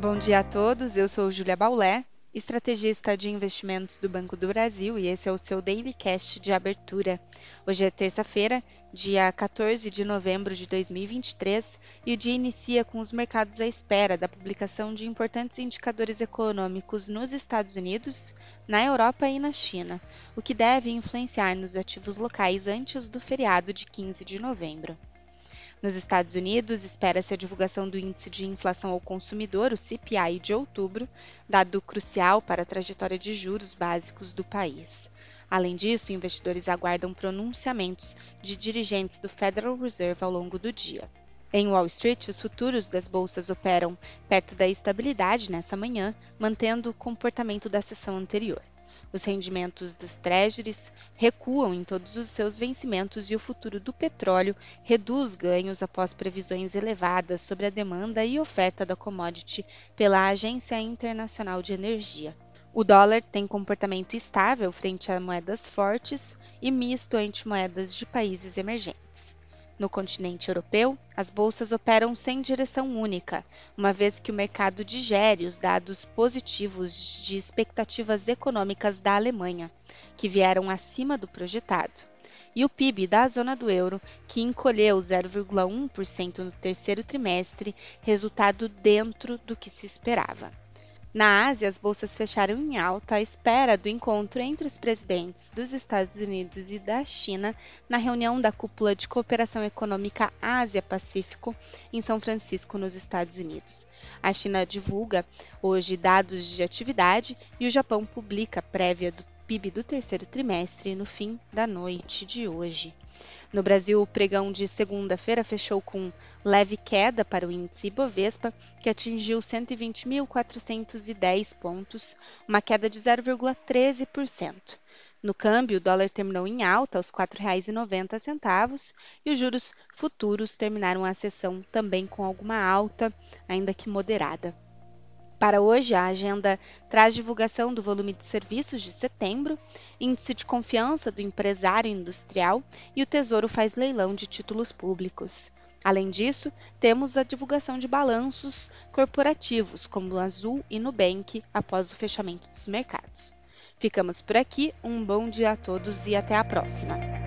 Bom dia a todos, eu sou Julia Baulé, estrategista de investimentos do Banco do Brasil e esse é o seu Daily Cash de abertura. Hoje é terça-feira, dia 14 de novembro de 2023 e o dia inicia com os mercados à espera da publicação de importantes indicadores econômicos nos Estados Unidos, na Europa e na China, o que deve influenciar nos ativos locais antes do feriado de 15 de novembro. Nos Estados Unidos, espera-se a divulgação do Índice de Inflação ao Consumidor, o CPI, de outubro, dado crucial para a trajetória de juros básicos do país. Além disso, investidores aguardam pronunciamentos de dirigentes do Federal Reserve ao longo do dia. Em Wall Street, os futuros das bolsas operam perto da estabilidade nessa manhã, mantendo o comportamento da sessão anterior. Os rendimentos dos treasuries recuam em todos os seus vencimentos e o futuro do petróleo reduz ganhos após previsões elevadas sobre a demanda e oferta da commodity pela Agência Internacional de Energia. O dólar tem comportamento estável frente a moedas fortes e misto ante moedas de países emergentes. No continente europeu, as bolsas operam sem direção única, uma vez que o mercado digere os dados positivos de expectativas econômicas da Alemanha, que vieram acima do projetado, e o PIB da zona do euro, que encolheu 0,1% no terceiro trimestre, resultado dentro do que se esperava. Na Ásia, as bolsas fecharam em alta à espera do encontro entre os presidentes dos Estados Unidos e da China na reunião da Cúpula de Cooperação Econômica Ásia-Pacífico em São Francisco, nos Estados Unidos. A China divulga hoje dados de atividade e o Japão publica prévia do PIB do terceiro trimestre no fim da noite de hoje. No Brasil, o pregão de segunda-feira fechou com leve queda para o índice Ibovespa, que atingiu 120.410 pontos, uma queda de 0,13%. No câmbio, o dólar terminou em alta aos R$ 4,90 e os juros futuros terminaram a sessão também com alguma alta, ainda que moderada. Para hoje, a agenda traz divulgação do volume de serviços de setembro, índice de confiança do empresário industrial e o Tesouro faz leilão de títulos públicos. Além disso, temos a divulgação de balanços corporativos, como Azul e Nubank, após o fechamento dos mercados. Ficamos por aqui, um bom dia a todos e até a próxima!